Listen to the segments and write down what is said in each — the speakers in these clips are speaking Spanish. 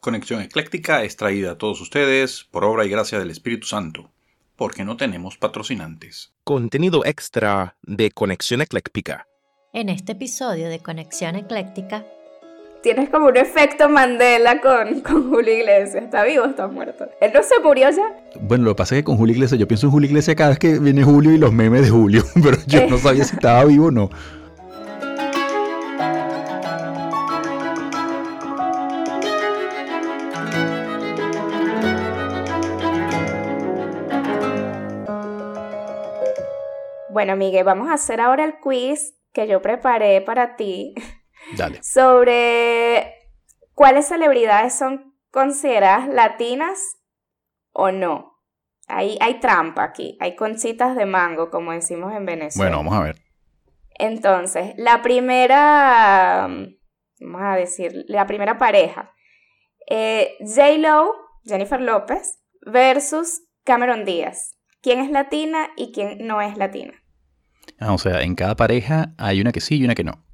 Conexión Ecléctica es traída a todos ustedes por obra y gracia del Espíritu Santo, porque no tenemos patrocinantes. Contenido extra de Conexión Ecléctica. En este episodio de Conexión Ecléctica, Tienes como un efecto Mandela con, con Julio Iglesias. ¿Está vivo o está muerto? ¿Él no se murió ya? Bueno, lo que pasa es que con Julio Iglesias, yo pienso en Julio Iglesias cada vez que viene Julio y los memes de Julio, pero yo no sabía si estaba vivo o no. Bueno, Miguel, vamos a hacer ahora el quiz que yo preparé para ti Dale. sobre cuáles celebridades son consideradas latinas o no. Hay, hay trampa aquí, hay conchitas de mango, como decimos en Venezuela. Bueno, vamos a ver. Entonces, la primera, vamos a decir, la primera pareja, eh, J-Lo, Jennifer López, versus Cameron Díaz. ¿Quién es latina y quién no es latina? Ah, o sea, en cada pareja hay una que sí y una que no.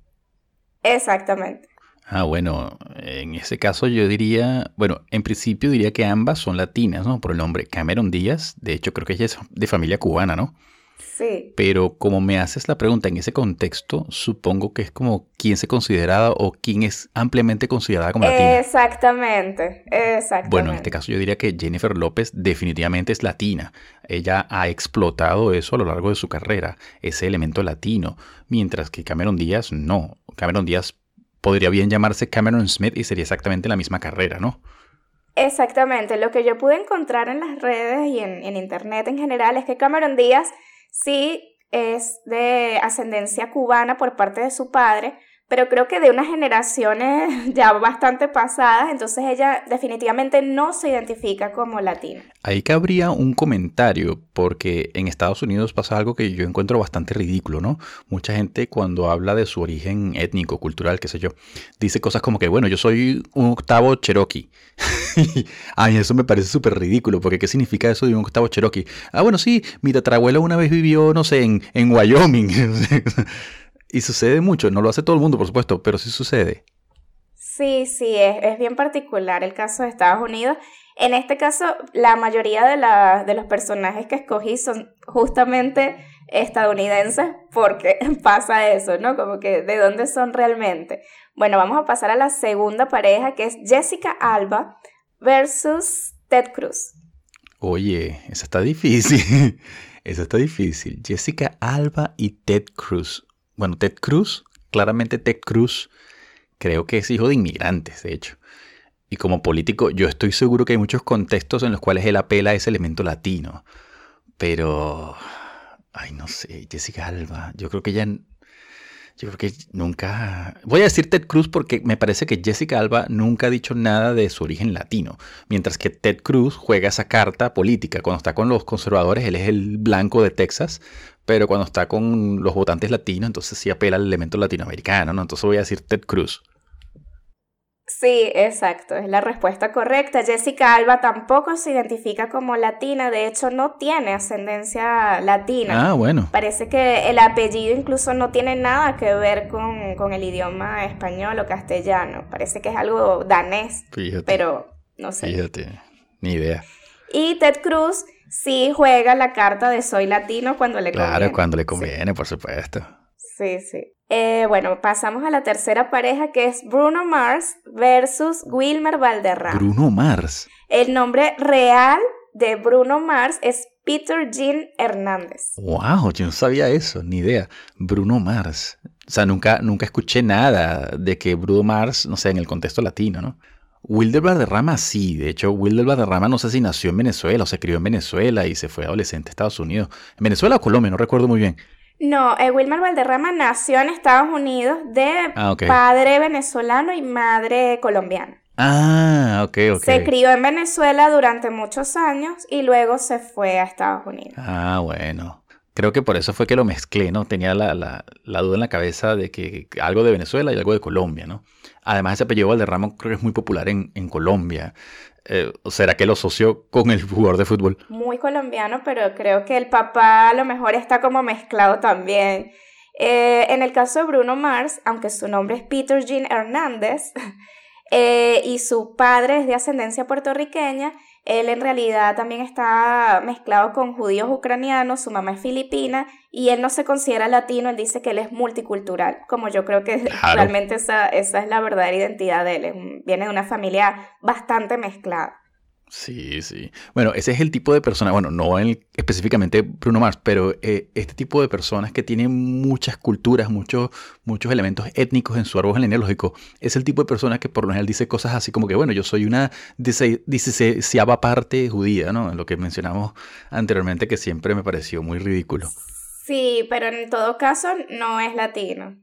Exactamente. Ah, bueno, en ese caso yo diría, bueno, en principio diría que ambas son latinas, ¿no? Por el nombre Cameron Díaz, de hecho creo que ella es de familia cubana, ¿no? Sí. Pero como me haces la pregunta en ese contexto, supongo que es como quién se considera o quién es ampliamente considerada como latina. Exactamente, exactamente. Bueno, en este caso yo diría que Jennifer López definitivamente es latina. Ella ha explotado eso a lo largo de su carrera, ese elemento latino, mientras que Cameron Díaz no. Cameron Díaz podría bien llamarse Cameron Smith y sería exactamente la misma carrera, ¿no? Exactamente, lo que yo pude encontrar en las redes y en, en internet en general es que Cameron Díaz sí es de ascendencia cubana por parte de su padre, pero creo que de unas generaciones ya bastante pasadas, entonces ella definitivamente no se identifica como latina. Ahí cabría un comentario, porque en Estados Unidos pasa algo que yo encuentro bastante ridículo, ¿no? Mucha gente cuando habla de su origen étnico, cultural, qué sé yo, dice cosas como que, bueno, yo soy un octavo cherokee. a eso me parece súper ridículo, porque ¿qué significa eso de un octavo cherokee? Ah, bueno, sí, mi tatarabuelo una vez vivió, no sé, en, en Wyoming. Y sucede mucho, no lo hace todo el mundo, por supuesto, pero sí sucede. Sí, sí, es, es bien particular el caso de Estados Unidos. En este caso, la mayoría de, la, de los personajes que escogí son justamente estadounidenses porque pasa eso, ¿no? Como que de dónde son realmente. Bueno, vamos a pasar a la segunda pareja que es Jessica Alba versus Ted Cruz. Oye, esa está difícil. esa está difícil. Jessica Alba y Ted Cruz. Bueno, Ted Cruz, claramente Ted Cruz, creo que es hijo de inmigrantes, de hecho. Y como político, yo estoy seguro que hay muchos contextos en los cuales él apela a ese elemento latino. Pero, ay, no sé, Jessica Alba, yo creo que ella, yo creo que nunca, voy a decir Ted Cruz porque me parece que Jessica Alba nunca ha dicho nada de su origen latino, mientras que Ted Cruz juega esa carta política. Cuando está con los conservadores, él es el blanco de Texas, pero cuando está con los votantes latinos, entonces sí apela al elemento latinoamericano, ¿no? Entonces voy a decir Ted Cruz. Sí, exacto, es la respuesta correcta. Jessica Alba tampoco se identifica como latina, de hecho no tiene ascendencia latina. Ah, bueno. Parece que el apellido incluso no tiene nada que ver con, con el idioma español o castellano, parece que es algo danés, Fíjate. pero no sé. Fíjate, ni idea. Y Ted Cruz sí juega la carta de soy latino cuando le Claro, conviene. cuando le conviene, por supuesto. Sí, sí. Eh, bueno, pasamos a la tercera pareja que es Bruno Mars versus Wilmer Valderrama. Bruno Mars. El nombre real de Bruno Mars es Peter Jean Hernández. Wow, yo no sabía eso, ni idea. Bruno Mars. O sea, nunca, nunca escuché nada de que Bruno Mars, no sé, en el contexto latino, ¿no? Wilder Valderrama sí, de hecho Wilder Valderrama no sé si nació en Venezuela o se crió en Venezuela y se fue adolescente a Estados Unidos. ¿En Venezuela o Colombia? No recuerdo muy bien. No, eh, Wilmer Valderrama nació en Estados Unidos de Ah, padre venezolano y madre colombiana. Ah, ok, ok. Se crió en Venezuela durante muchos años y luego se fue a Estados Unidos. Ah, bueno. Creo que por eso fue que lo mezclé, ¿no? Tenía la, la- duda en la cabeza de que algo de Venezuela y algo de Colombia, ¿no? Además, ese apellido Valderrama creo que es muy popular en, en Colombia. Eh, ¿o ¿Será que lo asoció con el jugador de fútbol? Muy colombiano, pero creo que el papá a lo mejor está como mezclado también. Eh, en el caso de Bruno Mars, aunque su nombre es Peter Jean Hernández eh, y su padre es de ascendencia puertorriqueña, él en realidad también está mezclado con judíos ucranianos, su mamá es filipina y él no se considera latino, él dice que él es multicultural, como yo creo que realmente esa, esa es la verdadera identidad de él, viene de una familia bastante mezclada. Sí, sí. Bueno, ese es el tipo de persona, bueno, no específicamente Bruno Mars, pero eh, este tipo de personas que tienen muchas culturas, muchos, muchos elementos étnicos en su árbol genealógico, es el tipo de persona que por lo general dice cosas así como que, bueno, yo soy una va parte judía, ¿no? Lo que mencionamos anteriormente que siempre me pareció muy ridículo. Sí, pero en todo caso no es latino.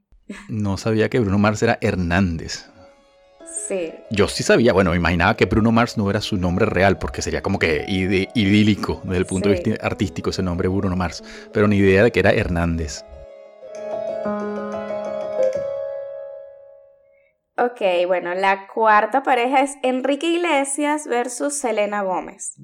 No sabía que Bruno Mars era Hernández. Sí. Yo sí sabía, bueno, imaginaba que Bruno Mars no era su nombre real, porque sería como que idílico desde el punto de vista artístico ese nombre Bruno Mars, pero ni idea de que era Hernández. Ok, bueno, la cuarta pareja es Enrique Iglesias versus Selena Gómez.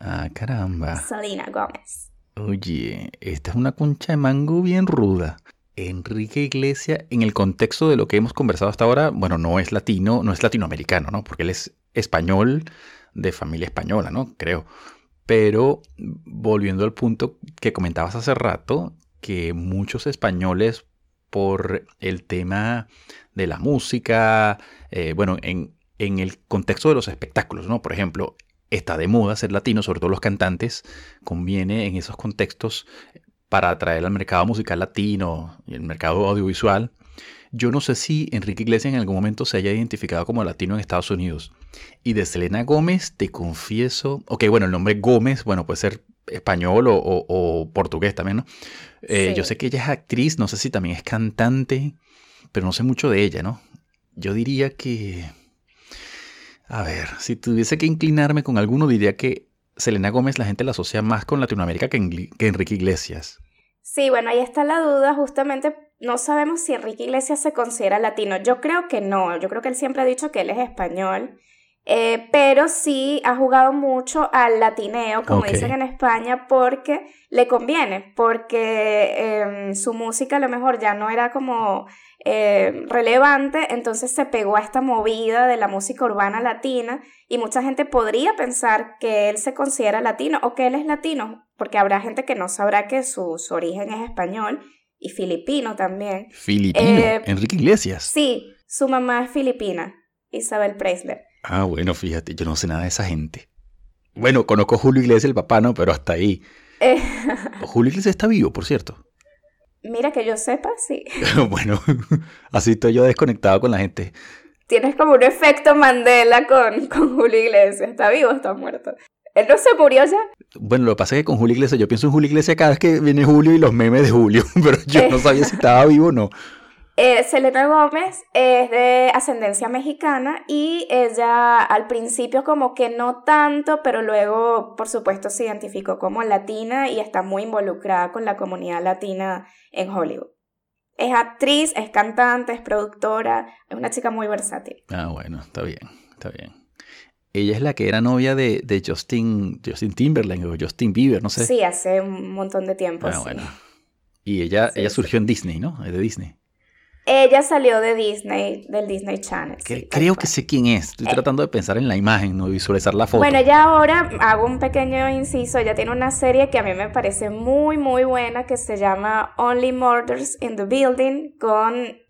Ah, caramba. Selena Gómez. Oye, esta es una concha de mango bien ruda. Enrique Iglesias, en el contexto de lo que hemos conversado hasta ahora, bueno, no es latino, no es latinoamericano, ¿no? Porque él es español, de familia española, ¿no? Creo. Pero volviendo al punto que comentabas hace rato, que muchos españoles por el tema de la música, eh, bueno, en, en el contexto de los espectáculos, ¿no? Por ejemplo, está de moda ser latino, sobre todo los cantantes, conviene en esos contextos para atraer al mercado musical latino y el mercado audiovisual. Yo no sé si Enrique Iglesias en algún momento se haya identificado como latino en Estados Unidos. Y de Selena Gómez, te confieso, ok, bueno, el nombre Gómez, bueno, puede ser español o, portugués también, ¿no? Eh, yo sé que ella es actriz, no sé si también es cantante, pero no sé mucho de ella, ¿no? Yo diría que... A ver, si tuviese que inclinarme con alguno, diría que Selena Gómez la gente la asocia más con Latinoamérica que, Enrique Iglesias. Sí, bueno, ahí está la duda, justamente no sabemos si Enrique Iglesias se considera latino. Yo creo que no, yo creo que él siempre ha dicho que él es español, eh, pero sí ha jugado mucho al latineo, como dicen en España, porque le conviene, porque em, su música a lo mejor ya no era como eh, relevante, entonces se pegó a esta movida de la música urbana latina y mucha gente podría pensar que él se considera latino o que él es latino, porque habrá gente que no sabrá que su, origen es español y filipino también. Filipino, eh, Enrique Iglesias. Sí, su mamá es filipina, Isabel Preisler. Ah, bueno, fíjate, yo no sé nada de esa gente. Bueno, conozco a Julio Iglesias, el papá, ¿no? Pero hasta ahí. Eh. Julio Iglesias está vivo, por cierto. Mira que yo sepa, sí. bueno, así estoy yo desconectado con la gente. Tienes como un efecto Mandela con, con Julio Iglesias. ¿Está vivo o está muerto? ¿Él no se murió ya? Bueno, lo que pasa es que con Julio Iglesias, yo pienso en Julio Iglesias cada vez que viene Julio y los memes de Julio, pero yo no sabía si estaba vivo o no. Eh, Selena Gómez es de ascendencia mexicana y ella al principio como que no tanto, pero luego por supuesto se identificó como latina y está muy involucrada con la comunidad latina en Hollywood. Es actriz, es cantante, es productora, es una chica muy versátil. Ah, bueno, está bien, está bien. Ella es la que era novia de, Justin, Justin Timberlake o Justin Bieber, no sé. Sí, hace un montón de tiempo. Ah, bueno. Y ella, ella surgió en Disney, ¿no? Es de Disney. Ella salió de Disney, del Disney Channel. creo que sé quién es. Estoy eh. tratando de pensar en la imagen, no visualizar la foto. Bueno, ya ahora hago un pequeño inciso. Ella tiene una serie que a mí me parece muy, muy buena que se llama Only Murders in the Building con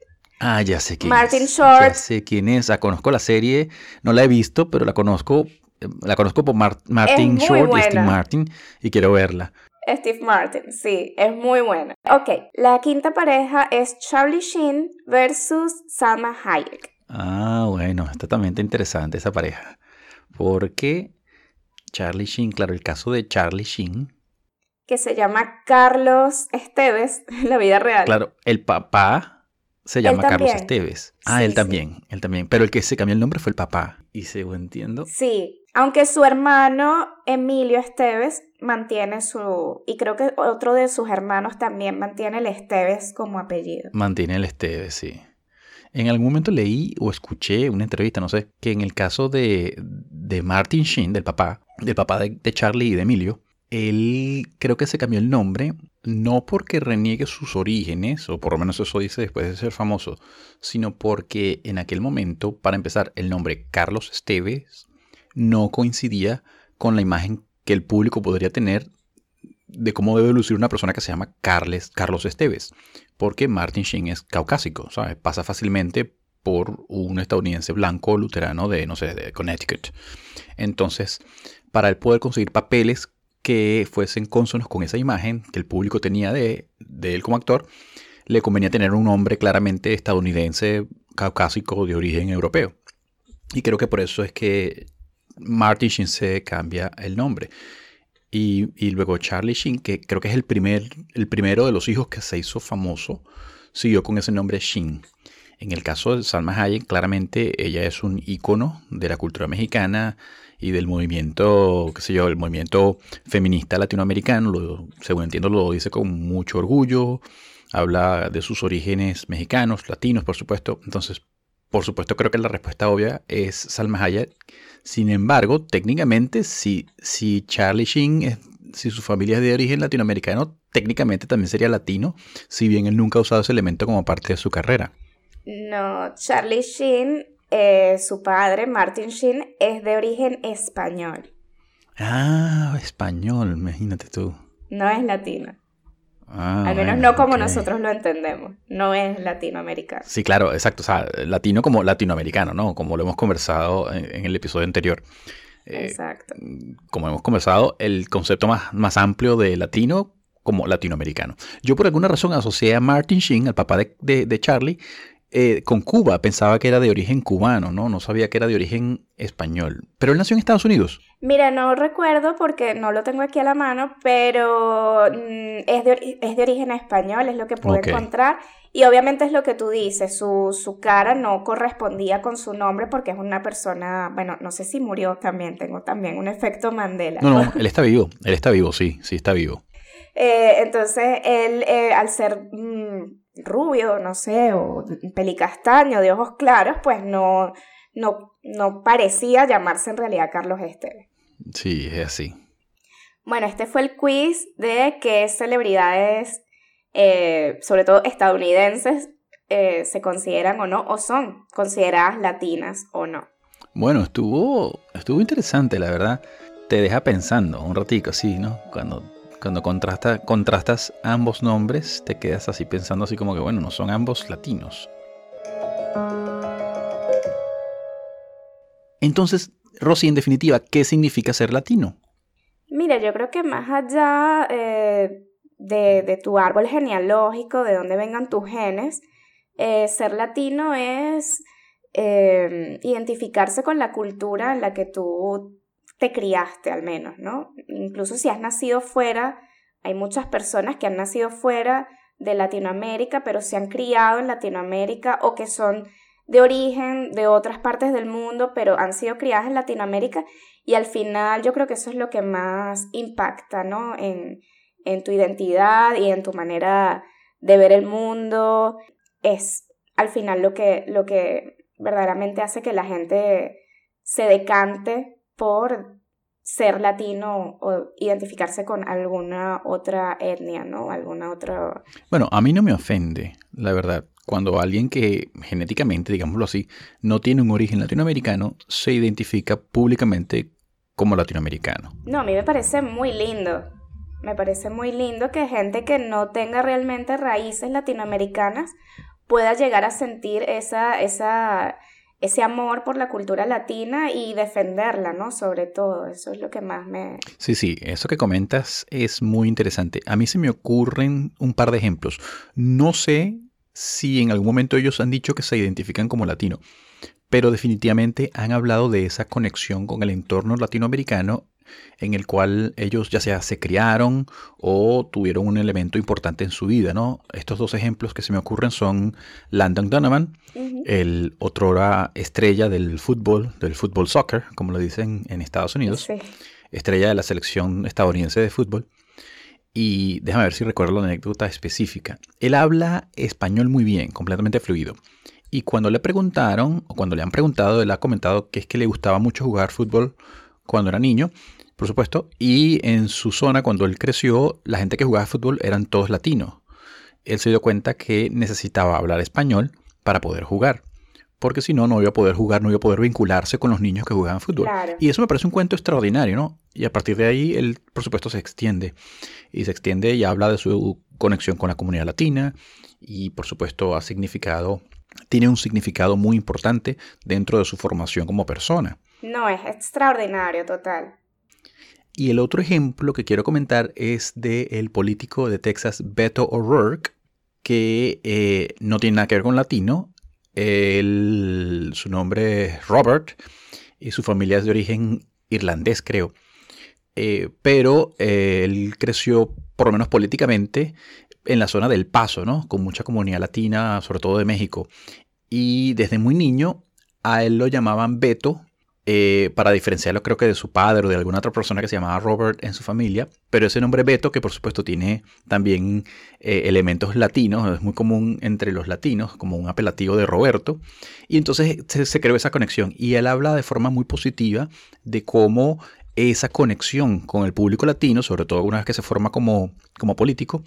Ah, ya sé quién Martin Short. Ya sé quién es. La conozco la serie. No la he visto, pero la conozco. Eh, la conozco por Martin Short y Steve Martin y quiero verla. Steve Martin, sí, es muy buena. Ok, la quinta pareja es Charlie Sheen versus Salma Hayek. Ah, bueno, está también interesante esa pareja. Porque Charlie Sheen, claro, el caso de Charlie Sheen. Que se llama Carlos Esteves en la vida real. Claro, el papá se llama Carlos Esteves. Ah, él también, él también. Pero el que se cambió el nombre fue el papá. Y según entiendo. Sí, aunque su hermano Emilio Esteves mantiene su, y creo que otro de sus hermanos también mantiene el Esteves como apellido. Mantiene el Esteves, sí. En algún momento leí o escuché una entrevista, no sé, que en el caso de, de Martin Sheen, del papá, del papá de, Charlie y de Emilio, él creo que se cambió el nombre no porque reniegue sus orígenes, o por lo menos eso dice después de ser famoso, sino porque en aquel momento, para empezar, el nombre Carlos Esteves no coincidía con la imagen que el público podría tener de cómo debe lucir una persona que se llama Carles, Carlos Esteves, porque Martin Sheen es caucásico, ¿sabes? Pasa fácilmente por un estadounidense blanco luterano de, no sé, de Connecticut. Entonces, para él poder conseguir papeles que fuesen consonos con esa imagen que el público tenía de, de él como actor, le convenía tener un nombre claramente estadounidense, caucásico, de origen europeo. Y creo que por eso es que Martin Sheen se cambia el nombre. Y, luego Charlie Sheen, que creo que es el, primer, el primero de los hijos que se hizo famoso, siguió con ese nombre Sheen. En el caso de Salma Hayek, claramente ella es un ícono de la cultura mexicana y del movimiento, qué sé yo, el movimiento feminista latinoamericano. Lo, según entiendo, lo dice con mucho orgullo. Habla de sus orígenes mexicanos, latinos, por supuesto. Entonces, por supuesto, creo que la respuesta obvia es Salma Hayek. Sin embargo, técnicamente, si, si Charlie Sheen, si su familia es de origen latinoamericano, técnicamente también sería latino, si bien él nunca ha usado ese elemento como parte de su carrera. No, Charlie Sheen, eh, su padre, Martin Sheen, es de origen español. Ah, español, imagínate tú. No es latino. Ah, Al menos bueno, no como nosotros lo entendemos. No es latinoamericano. Sí, claro, exacto. O sea, latino como latinoamericano, ¿no? Como lo hemos conversado en, en el episodio anterior. Eh, Exacto. como hemos conversado, el concepto más, más amplio de latino como latinoamericano. Yo por alguna razón asocié a Martin Sheen, al papá de, de- de Charlie, eh, con Cuba. Pensaba que era de origen cubano, ¿no? No sabía que era de origen español. Pero él nació en Estados Unidos. Mira, no recuerdo porque no lo tengo aquí a la mano, pero mm, es, de, es de origen español, es lo que pude Ok. encontrar. Y obviamente es lo que tú dices, su, su cara no correspondía con su nombre porque es una persona, bueno, no sé si murió también, tengo también un efecto Mandela. No, no, él está vivo. Él está vivo, sí, sí está vivo. Eh, entonces, él, eh, al ser mm, rubio, no sé, o pelicastaño, de ojos claros, pues no, no, no parecía llamarse en realidad Carlos Esteves. Sí, es así. Bueno, este fue el quiz de qué celebridades, eh, sobre todo estadounidenses, eh, se consideran o no, o son consideradas latinas o no. Bueno, estuvo, estuvo interesante, la verdad. Te deja pensando un ratico, así, ¿no? Cuando, cuando contrasta, contrastas ambos nombres, te quedas así pensando así como que, bueno, no son ambos latinos. Entonces, Rosy, en definitiva, ¿qué significa ser latino? Mira, yo creo que más allá eh, de, tu árbol genealógico, de dónde vengan tus genes, eh, ser latino es eh, identificarse con la cultura en la que tú te criaste al menos, ¿no? Incluso si has nacido fuera, hay muchas personas que han nacido fuera de Latinoamérica, pero se han criado en Latinoamérica o que son de origen de otras partes del mundo, pero han sido criadas en Latinoamérica y al final yo creo que eso es lo que más impacta, ¿no? En, en tu identidad y en tu manera de ver el mundo. Es al final lo que, lo que verdaderamente hace que la gente se decante por ser latino o identificarse con alguna otra etnia, ¿no? Alguna otra... Bueno, a mí no me ofende, la verdad, cuando alguien que genéticamente, digámoslo así, no tiene un origen latinoamericano, se identifica públicamente como latinoamericano. No, a mí me parece muy lindo. Me parece muy lindo que gente que no tenga realmente raíces latinoamericanas pueda llegar a sentir esa, esa, ese amor por la cultura latina y defenderla, ¿no? Sobre todo, eso es lo que más me... Sí, sí, eso que comentas es muy interesante. A mí se me ocurren un par de ejemplos. No sé si en algún momento ellos han dicho que se identifican como latino, pero definitivamente han hablado de esa conexión con el entorno latinoamericano en el cual ellos ya sea se criaron o tuvieron un elemento importante en su vida, ¿no? Estos dos ejemplos que se me ocurren son Landon Donovan, el otrora estrella del fútbol, del fútbol soccer, como lo dicen en Estados Unidos Sí. estrella de la selección estadounidense de fútbol. Y déjame ver si recuerdo la anécdota específica. Él habla español muy bien, completamente fluido. Y cuando le preguntaron, o cuando le han preguntado, él ha comentado que es que le gustaba mucho jugar fútbol cuando era niño, por supuesto, y en su zona, cuando él creció, la gente que jugaba fútbol eran todos latinos. Él se dio cuenta que necesitaba hablar español para poder jugar porque si no, no iba a poder jugar, no iba a poder vincularse con los niños que jugaban fútbol. Y eso me parece un cuento extraordinario, ¿no? Y a partir de ahí, él, por supuesto, se extiende. Y se extiende y habla de su conexión con la comunidad latina. Y, por supuesto, ha significado, tiene un significado muy importante dentro de su formación como persona. No, es extraordinario, total. Y el otro ejemplo que quiero comentar es del político de Texas, Beto O'Rourke, que eh, no tiene nada que ver con latino, su nombre es Robert y su familia es de origen irlandés, creo. Eh, pero eh, él creció, por lo menos políticamente, en la zona del Paso, ¿no? Con mucha comunidad latina, sobre todo de México. Y desde muy niño a él lo llamaban Beto eh, para diferenciarlo creo que de su padre o de alguna otra persona que se llamaba Robert en su familia, pero ese nombre Beto, que por supuesto tiene también eh, elementos latinos, es muy común entre los latinos, como un apelativo de Roberto, y entonces se, creó esa conexión, y él habla de forma muy positiva de cómo esa conexión con el público latino, sobre todo una vez que se forma como, como político,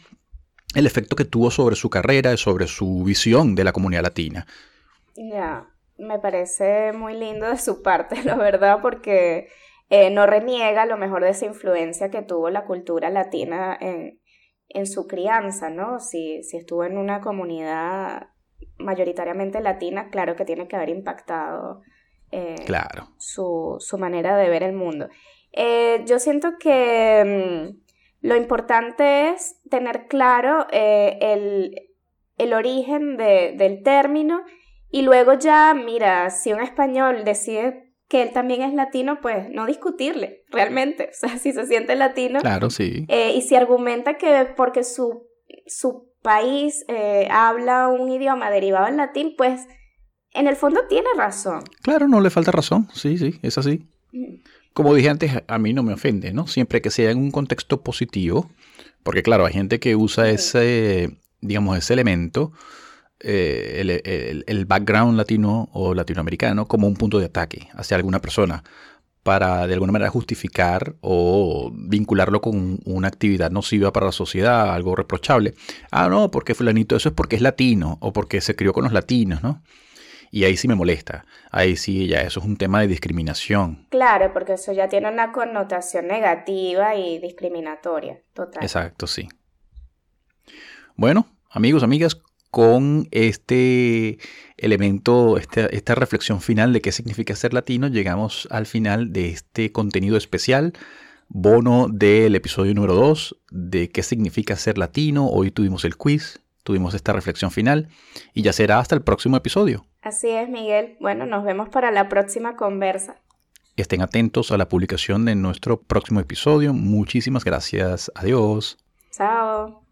el efecto que tuvo sobre su carrera, sobre su visión de la comunidad latina. Ya me parece muy lindo de su parte, la verdad, porque eh, no reniega lo mejor de esa influencia que tuvo la cultura latina en, en su crianza, ¿no? Si, si estuvo en una comunidad mayoritariamente latina, claro que tiene que haber impactado eh, claro. su, su, manera de ver el mundo. Eh, yo siento que mm, lo importante es tener claro el, el, origen de, del término y luego ya, mira, si un español decide que él también es latino, pues no discutirle, realmente. O sea, si se siente latino. Claro, sí. Eh, y si argumenta que porque su, su país eh, habla un idioma derivado en latín, pues en el fondo tiene razón. Claro, no le falta razón. Sí, sí, es así. Como dije antes, a mí no me ofende, ¿no? Siempre que sea en un contexto positivo, porque claro, hay gente que usa ese, digamos, ese elemento eh, el, background latino o latinoamericano como un punto de ataque hacia alguna persona para de alguna manera justificar o vincularlo con una actividad nociva para la sociedad, algo reprochable. Ah, no, porque fulanito eso es porque es latino o porque se crió con los latinos, ¿no? Y ahí sí me molesta. Ahí sí, ya eso es un tema de discriminación. Claro, porque eso ya tiene una connotación negativa y discriminatoria, total. Exacto, sí. Bueno, amigos, amigas, con este elemento, este, esta reflexión final de qué significa ser latino, llegamos al final de este contenido especial, bono del episodio número 2 de qué significa ser latino. Hoy tuvimos el quiz, tuvimos esta reflexión final y ya será hasta el próximo episodio. Así es, Miguel. Bueno, nos vemos para la próxima conversa. Estén atentos a la publicación de nuestro próximo episodio. Muchísimas gracias. Adiós. Chao.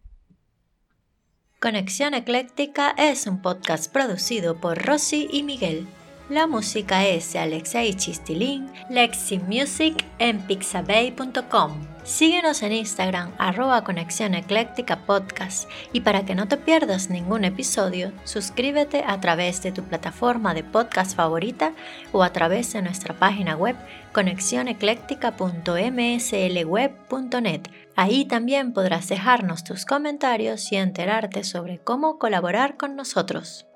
Conexión Ecléctica es un podcast producido por Rosy y Miguel. La música es de Alexei Chistilín, Lexi Music en pixabay.com. Síguenos en Instagram arroba Conexión Ecléctica Podcast y para que no te pierdas ningún episodio, suscríbete a través de tu plataforma de podcast favorita o a través de nuestra página web conexionecléctica.mslweb.net. Ahí también podrás dejarnos tus comentarios y enterarte sobre cómo colaborar con nosotros.